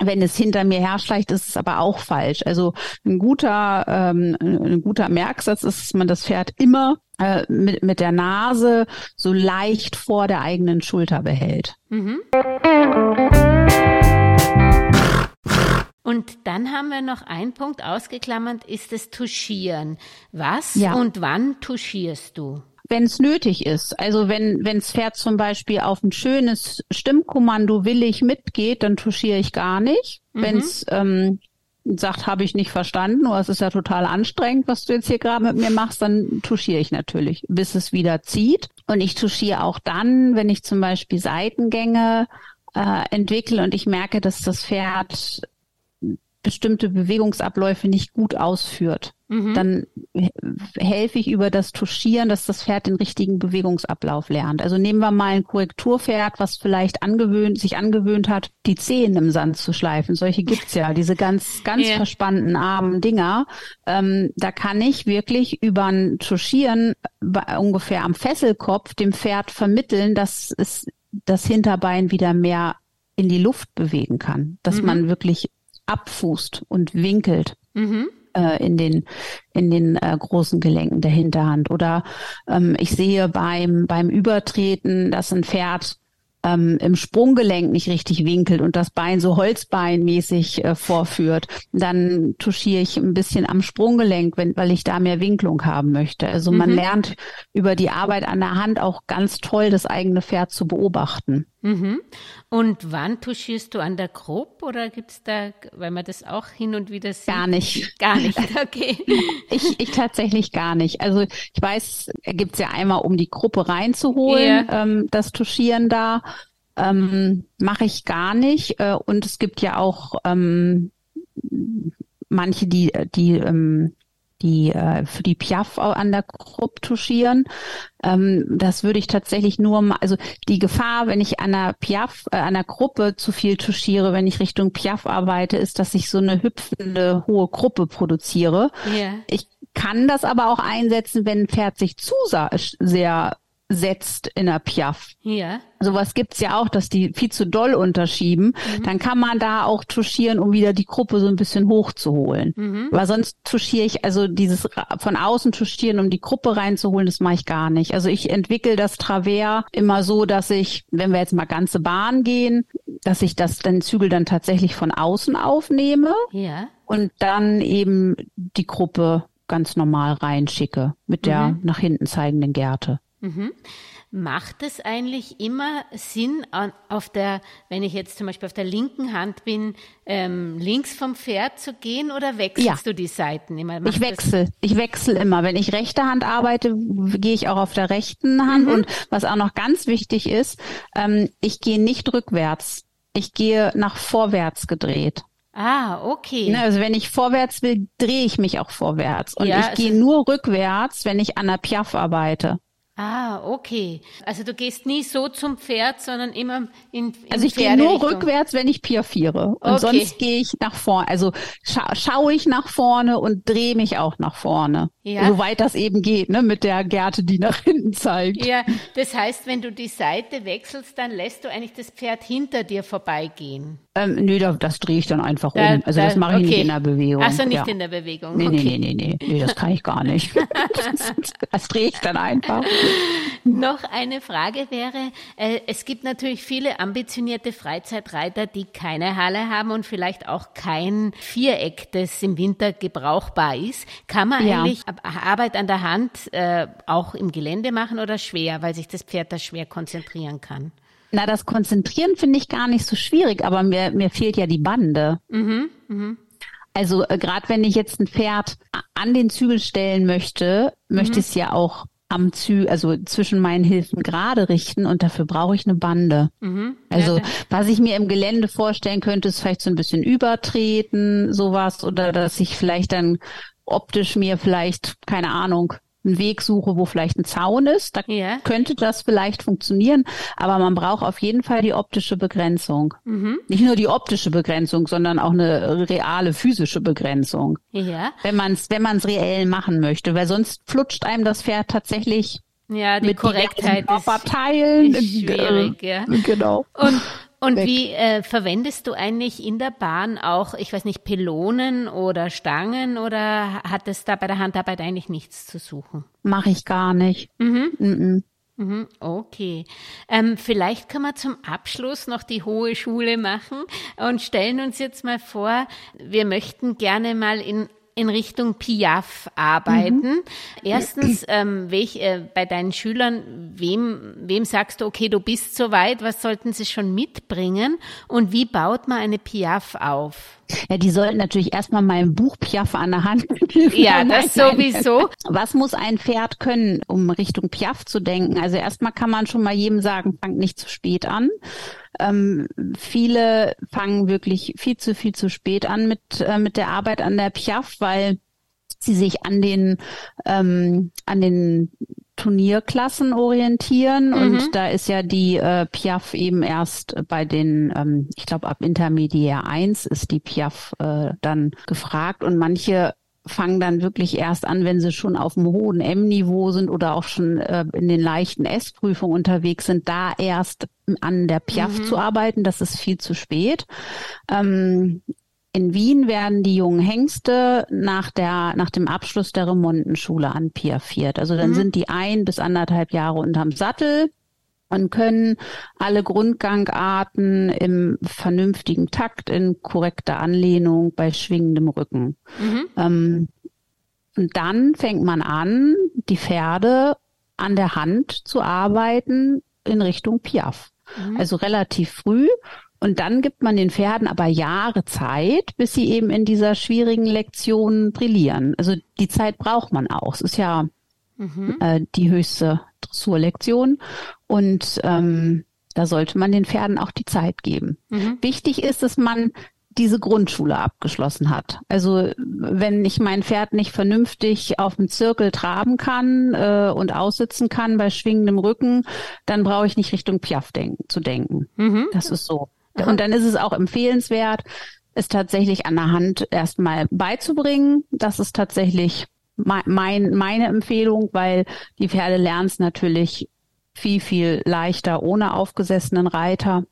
wenn es hinter mir herschleicht, ist es aber auch falsch. Also ein guter, ähm, ein guter Merksatz ist, dass man das Pferd immer äh, mit, mit der Nase so leicht vor der eigenen Schulter behält. Mhm. Und dann haben wir noch einen Punkt ausgeklammert, ist das Tuschieren. Was ja. und wann tuschierst du? Wenn es nötig ist. Also wenn wenns Pferd zum Beispiel auf ein schönes Stimmkommando willig mitgeht, dann touchiere ich gar nicht. Mhm. Wenn es ähm, sagt, habe ich nicht verstanden, oder es ist ja total anstrengend, was du jetzt hier gerade mit mir machst, dann touchiere ich natürlich, bis es wieder zieht. Und ich touchiere auch dann, wenn ich zum Beispiel Seitengänge äh, entwickle und ich merke, dass das Pferd bestimmte Bewegungsabläufe nicht gut ausführt. Mhm. Dann helfe ich über das Tuschieren, dass das Pferd den richtigen Bewegungsablauf lernt. Also nehmen wir mal ein Korrekturpferd, was vielleicht angewöhnt, sich angewöhnt hat, die Zehen im Sand zu schleifen. Solche gibt's ja, diese ganz, ganz yeah. verspannten armen Dinger. Ähm, da kann ich wirklich über ein Tuschieren ungefähr am Fesselkopf dem Pferd vermitteln, dass es das Hinterbein wieder mehr in die Luft bewegen kann, dass mhm. man wirklich abfußt und winkelt. Mhm äh, in den in den äh, großen Gelenken der Hinterhand. Oder ähm, ich sehe beim beim Übertreten, dass ein Pferd ähm, im Sprunggelenk nicht richtig winkelt und das Bein so holzbeinmäßig äh, vorführt, dann touchiere ich ein bisschen am Sprunggelenk, wenn, weil ich da mehr Winklung haben möchte. Also man mhm. lernt über die Arbeit an der Hand auch ganz toll das eigene Pferd zu beobachten. Mhm. Und wann tuschierst du an der Gruppe oder gibt's da, weil man das auch hin und wieder sieht? Gar nicht. Gar nicht, okay. ich, ich tatsächlich gar nicht. Also ich weiß, gibt's ja einmal, um die Gruppe reinzuholen, yeah. ähm, das Tuschieren da. Ähm, Mache ich gar nicht. Äh, und es gibt ja auch ähm, manche, die, die ähm, die äh, für die Piaf an der Krupp touchieren. Ähm, das würde ich tatsächlich nur mal, also die Gefahr, wenn ich an der Piaf, äh, an der Gruppe zu viel touchiere, wenn ich Richtung Piaf arbeite, ist, dass ich so eine hüpfende hohe Gruppe produziere. Ja. Ich kann das aber auch einsetzen, wenn ein Pferd sich zu sehr setzt in der Piaf. Ja. Sowas gibt's ja auch, dass die viel zu doll unterschieben. Mhm. Dann kann man da auch touchieren, um wieder die Gruppe so ein bisschen hochzuholen. Mhm. Aber sonst touchiere ich, also dieses von außen touchieren, um die Gruppe reinzuholen, das mache ich gar nicht. Also ich entwickle das Travers immer so, dass ich, wenn wir jetzt mal ganze Bahn gehen, dass ich das den Zügel dann tatsächlich von außen aufnehme Ja. und dann eben die Gruppe ganz normal reinschicke mit der Mhm. nach hinten zeigenden Gerte. Mhm. Macht es eigentlich immer Sinn, auf der, wenn ich jetzt zum Beispiel auf der linken Hand bin, ähm, links vom Pferd zu gehen oder wechselst Ja. du die Seiten immer? Macht Ich wechsle, ich wechsle immer. Wenn ich rechte Hand arbeite, gehe ich auch auf der rechten Hand. Und was auch noch ganz wichtig ist, ähm, ich gehe nicht rückwärts. Ich gehe nach vorwärts gedreht. Ah, okay. Ne, also wenn ich vorwärts will, drehe ich mich auch vorwärts. Und Ja, ich gehe nur rückwärts, wenn ich an der Piaf arbeite. Ah, okay. Also du gehst nie so zum Pferd, sondern immer in, in Also ich gehe nur rückwärts, wenn ich piafiere. Und Okay. sonst gehe ich nach vorne. Also scha schaue ich nach vorne und drehe mich auch nach vorne. Ja. Soweit das eben geht, ne, mit der Gerte, die nach hinten zeigt. Ja, das heißt, wenn du die Seite wechselst, dann lässt du eigentlich das Pferd hinter dir vorbeigehen. Ähm, nee, da, das drehe ich dann einfach Da- um. Also da- das mache ich nicht okay. in der Bewegung. Ach so, nicht ja. in der Bewegung. Nee, okay. nee, nee, nee, nee, nee, das kann ich gar nicht. das, das drehe ich dann einfach. Noch eine Frage wäre, äh, es gibt natürlich viele ambitionierte Freizeitreiter, die keine Halle haben und vielleicht auch kein Viereck, das im Winter gebrauchbar ist. Kann man Ja. eigentlich Arbeit an der Hand äh, auch im Gelände machen oder schwer, weil sich das Pferd da schwer konzentrieren kann? Na, das Konzentrieren finde ich gar nicht so schwierig, aber mir, mir fehlt ja die Bande. Also äh, gerade wenn ich jetzt ein Pferd an den Zügel stellen möchte, möchte ich es ja auch am Zü, also zwischen meinen Hilfen gerade richten und dafür brauche ich eine Bande. Also was ich mir im Gelände vorstellen könnte, ist vielleicht so ein bisschen übertreten, sowas, oder dass ich vielleicht dann optisch mir vielleicht, keine Ahnung, einen Weg suche, wo vielleicht ein Zaun ist. Da Ja. könnte das vielleicht funktionieren, aber man braucht auf jeden Fall die optische Begrenzung. Nicht nur die optische Begrenzung, sondern auch eine reale physische Begrenzung Ja, wenn man es wenn man's reell machen möchte, weil sonst flutscht einem das Pferd tatsächlich ja, die mit Korrektheit ist, Körperteilen. schwierig, ja. Genau. Und, und Weg. wie äh, verwendest du eigentlich in der Bahn auch, ich weiß nicht, Pylonen oder Stangen oder hat es da bei der Handarbeit eigentlich nichts zu suchen? Mache ich gar nicht. Mhm. Mhm, Okay. Ähm, vielleicht können wir zum Abschluss noch die hohe Schule machen und stellen uns jetzt mal vor, wir möchten gerne mal in in Richtung Piaf arbeiten. Erstens, ähm, welch, äh, bei deinen Schülern, wem, wem sagst du, okay, du bist soweit, was sollten sie schon mitbringen und wie baut man eine Piaf auf? Ja, die sollten natürlich erstmal mein Buch Piaf an der Hand Ja, das sowieso. Was muss ein Pferd können, um Richtung Piaf zu denken? Also erstmal kann man schon mal jedem sagen, fangt nicht zu spät an. Ähm, viele fangen wirklich viel zu viel zu spät an mit äh, mit der Arbeit an der Piaf, weil sie sich an den ähm, an den Turnierklassen orientieren und da ist ja die äh, Piaf eben erst bei den, ähm, ich glaube ab Intermediär 1 ist die Piaf äh, dann gefragt und manche fangen dann wirklich erst an, wenn sie schon auf dem hohen M-Niveau sind oder auch schon äh, in den leichten S-Prüfungen unterwegs sind, da erst an der Piaf zu arbeiten. Das ist viel zu spät. Ähm, in Wien werden die jungen Hengste nach der, nach dem Abschluss der Remontenschule anpiafiert. Also dann sind die ein bis anderthalb Jahre unterm Sattel und können alle Grundgangarten im vernünftigen Takt in korrekter Anlehnung bei schwingendem Rücken. Ähm, und dann fängt man an, die Pferde an der Hand zu arbeiten in Richtung Piaf. Also relativ früh. Und dann gibt man den Pferden aber Jahre Zeit, bis sie eben in dieser schwierigen Lektion brillieren. Also die Zeit braucht man auch. Es ist ja äh, die höchste Dressurlektion. Und ähm, da sollte man den Pferden auch die Zeit geben. Wichtig ist, dass man diese Grundschule abgeschlossen hat. Also wenn ich mein Pferd nicht vernünftig auf dem Zirkel traben kann äh, und aussitzen kann bei schwingendem Rücken, dann brauche ich nicht Richtung Piaf denken, zu denken. Mhm. Das ist so. Und dann ist es auch empfehlenswert, es tatsächlich an der Hand erstmal beizubringen. Das ist tatsächlich mein, meine Empfehlung, weil die Pferde lernen es natürlich viel, viel leichter ohne aufgesessenen Reiter.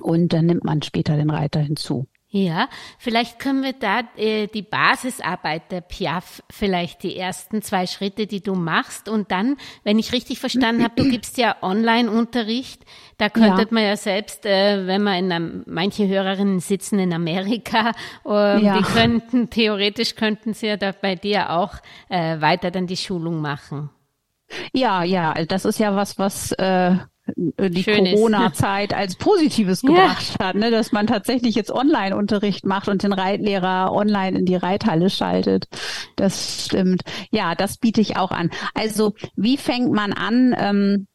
Und dann nimmt man später den Reiter hinzu. Ja, vielleicht können wir da äh, die Basisarbeit der Piaf, vielleicht die ersten zwei Schritte, die du machst. Und dann, wenn ich richtig verstanden habe, du gibst ja Online-Unterricht. Da könnte ja. man ja selbst, äh, wenn man in einem, manche Hörerinnen sitzen in Amerika, äh, ja. die könnten, theoretisch könnten sie ja da bei dir auch äh, weiter dann die Schulung machen. Ja, ja, das ist ja was, was äh, die Corona-Zeit als Positives gebracht ja. hat, ne? dass man tatsächlich jetzt Online-Unterricht macht und den Reitlehrer online in die Reithalle schaltet. Das stimmt. Ja, das biete ich auch an. Also wie fängt man an? Ähm,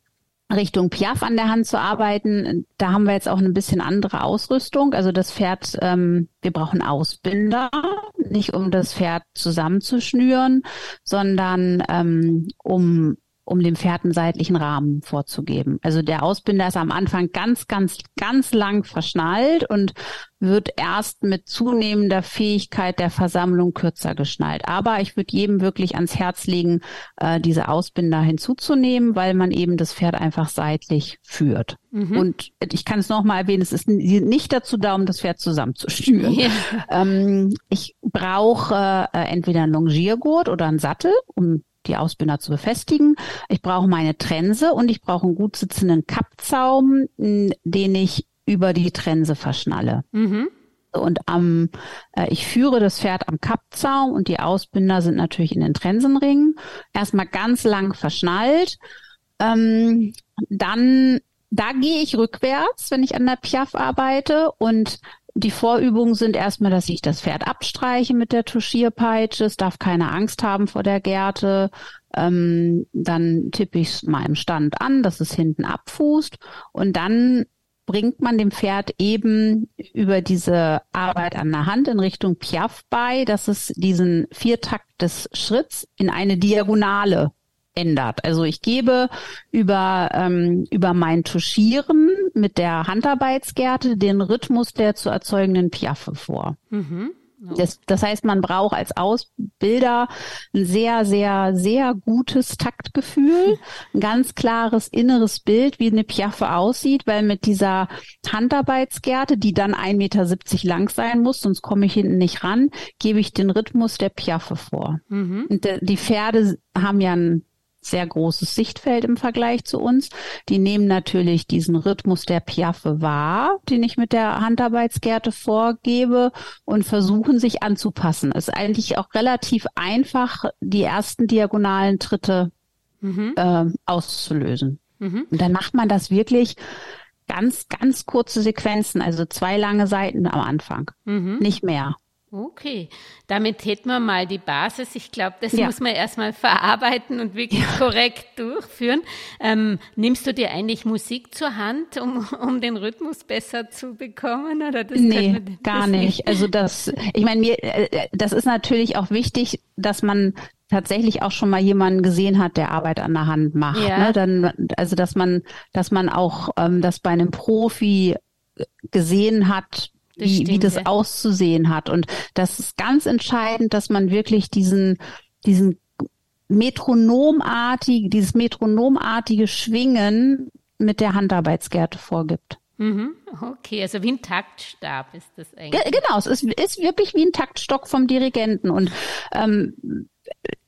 Richtung Piaf an der Hand zu arbeiten. Da haben wir jetzt auch ein bisschen andere Ausrüstung. Also das Pferd, ähm, wir brauchen Ausbinder, nicht um das Pferd zusammenzuschnüren, sondern ähm, um um dem Pferd einen seitlichen Rahmen vorzugeben. Also der Ausbinder ist am Anfang ganz, ganz, ganz lang verschnallt und wird erst mit zunehmender Fähigkeit der Versammlung kürzer geschnallt. Aber ich würde jedem wirklich ans Herz legen, äh, diese Ausbinder hinzuzunehmen, weil man eben das Pferd einfach seitlich führt. Mhm. Und ich kann es nochmal erwähnen, es ist nicht dazu da, um das Pferd zusammenzustüren. Ja. Ähm, ich brauche äh, entweder einen Longiergurt oder einen Sattel, um die Ausbinder zu befestigen. Ich brauche meine Trense und ich brauche einen gut sitzenden Kappzaum, den ich über die Trense verschnalle. Mhm. Und am, äh, ich führe das Pferd am Kappzaum und die Ausbinder sind natürlich in den Trensenringen. Erstmal ganz lang verschnallt. Ähm, dann, da gehe ich rückwärts, wenn ich an der Piaf arbeite und die Vorübungen sind erstmal, dass ich das Pferd abstreiche mit der Tuschierpeitsche. Es darf keine Angst haben vor der Gerte. Ähm, dann tippe ich es mal im Stand an, dass es hinten abfußt. Und dann bringt man dem Pferd eben über diese Arbeit an der Hand in Richtung Piaf bei, dass es diesen Viertakt des Schritts in eine Diagonale ändert. Also ich gebe über, ähm, über mein Tuschieren mit der Handarbeitsgerte den Rhythmus der zu erzeugenden Piaffe vor. Mhm. Das, das heißt, man braucht als Ausbilder ein sehr, sehr, sehr gutes Taktgefühl, ein ganz klares inneres Bild, wie eine Piaffe aussieht, weil mit dieser Handarbeitsgerte, die dann 1,70 Meter lang sein muss, sonst komme ich hinten nicht ran, gebe ich den Rhythmus der Piaffe vor. Mhm. Und die Pferde haben ja ein sehr großes Sichtfeld im Vergleich zu uns. Die nehmen natürlich diesen Rhythmus der Piaffe wahr, den ich mit der Handarbeitsgerte vorgebe und versuchen sich anzupassen. Es ist eigentlich auch relativ einfach, die ersten diagonalen Tritte mhm. äh, auszulösen. Mhm. Und dann macht man das wirklich ganz, ganz kurze Sequenzen, also zwei lange Seiten am Anfang, mhm. nicht mehr. Okay, damit hätten wir mal die Basis. Ich glaube, das ja. muss man erstmal verarbeiten und wirklich korrekt durchführen. Ähm, nimmst du dir eigentlich Musik zur Hand, um, um den Rhythmus besser zu bekommen? Oder das nee, gar nicht. nicht. Also das, ich meine, mir, äh, das ist natürlich auch wichtig, dass man tatsächlich auch schon mal jemanden gesehen hat, der Arbeit an der Hand macht. Ja. Ne? Dann, also dass man, dass man auch ähm, das bei einem Profi gesehen hat, wie, wie das auszusehen hat. Und das ist ganz entscheidend, dass man wirklich diesen, diesen metronomartig, dieses metronomartige Schwingen mit der Handarbeitsgerte vorgibt. Mhm. Okay, also wie ein Taktstab ist das eigentlich. Genau, es ist, ist wirklich wie ein Taktstock vom Dirigenten. Und ähm,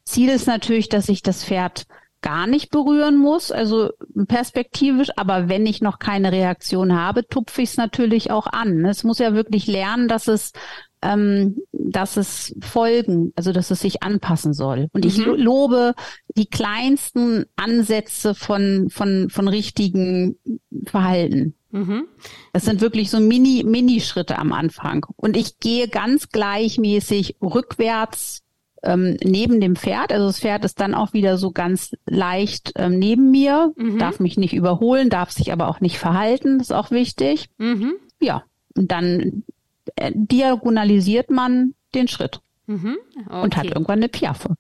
Ziel ist natürlich, dass sich das Pferd gar nicht berühren muss, also perspektivisch, aber wenn ich noch keine Reaktion habe, tupfe ich es natürlich auch an. Es muss ja wirklich lernen, dass es ähm, dass es folgen, also dass es sich anpassen soll. Und ich mhm. lobe die kleinsten Ansätze von von von richtigen Verhalten. Mhm. Das sind wirklich so Mini Mini Schritte am Anfang. Und ich gehe ganz gleichmäßig rückwärts ähm, neben dem Pferd. Also das Pferd ist dann auch wieder so ganz leicht ähm, neben mir, mhm. darf mich nicht überholen, darf sich aber auch nicht verhalten, das ist auch wichtig. Mhm. Ja, und dann äh, diagonalisiert man den Schritt. Mhm, okay. Und hat irgendwann eine Piaffe.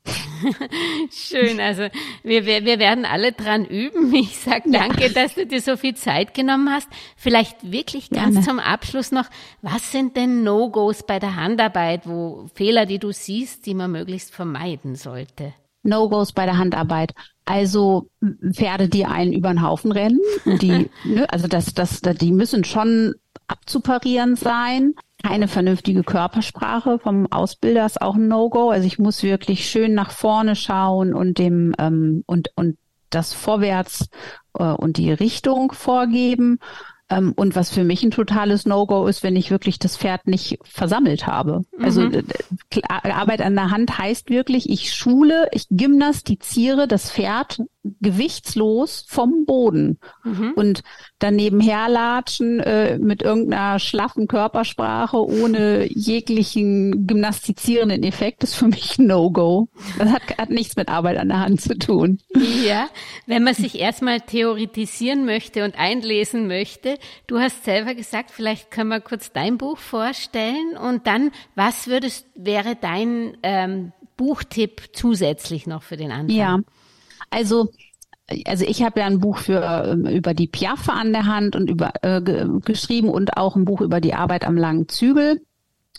Schön, also wir, wir, wir werden alle dran üben. Ich sag danke, ja. dass du dir so viel Zeit genommen hast. Vielleicht wirklich ganz Gerne. zum Abschluss noch, was sind denn No-Gos bei der Handarbeit, wo Fehler, die du siehst, die man möglichst vermeiden sollte? No-Gos bei der Handarbeit. Also Pferde, die einen über den Haufen rennen, die, ne, also das, das, die müssen schon abzuparieren sein. Keine vernünftige Körpersprache vom Ausbilder ist auch ein No-Go. Also ich muss wirklich schön nach vorne schauen und dem ähm, und und das Vorwärts äh, und die Richtung vorgeben. Ähm, und was für mich ein totales No-Go ist, wenn ich wirklich das Pferd nicht versammelt habe. Also, mhm. Also Arbeit an der Hand heißt wirklich, ich schule, ich gymnastiziere das Pferd gewichtslos vom Boden mhm. und daneben herlatschen äh, mit irgendeiner schlaffen Körpersprache ohne jeglichen gymnastizierenden Effekt ist für mich No-Go. Das hat, hat nichts mit Arbeit an der Hand zu tun. Ja, wenn man sich erstmal theoretisieren möchte und einlesen möchte, du hast selber gesagt, vielleicht können wir kurz dein Buch vorstellen und dann, was würdest, wäre dein ähm, Buchtipp zusätzlich noch für den Anfang? Ja, also also ich habe ja ein Buch für ähm, über die Piaffe an der Hand und über äh, geschrieben und auch ein Buch über die Arbeit am langen Zügel.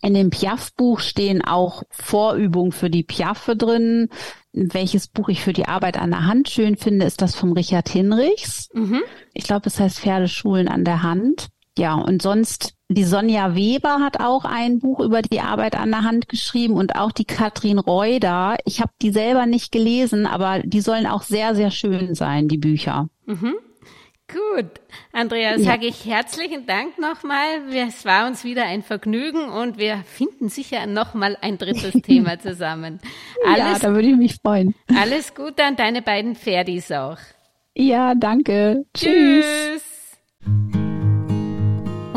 In dem Piaff-Buch stehen auch Vorübungen für die Piaffe drin. Welches Buch ich für die Arbeit an der Hand schön finde, ist das vom Richard Hinrichs. Mhm. Ich glaube, es heißt Pferdeschulen an der Hand. Ja, und sonst, die Sonja Weber hat auch ein Buch über die Arbeit an der Hand geschrieben und auch die Katrin Reuter. Ich habe die selber nicht gelesen, aber die sollen auch sehr, sehr schön sein, die Bücher. Mhm. Gut, Andrea, ja. sage ich herzlichen Dank nochmal. Es war uns wieder ein Vergnügen und wir finden sicher nochmal ein drittes Thema zusammen. Alles, ja, da würde ich mich freuen. Alles Gute an deine beiden Pferdis auch. Ja, danke. Tschüss. Tschüss.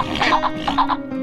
哈哈哈哈哈哈。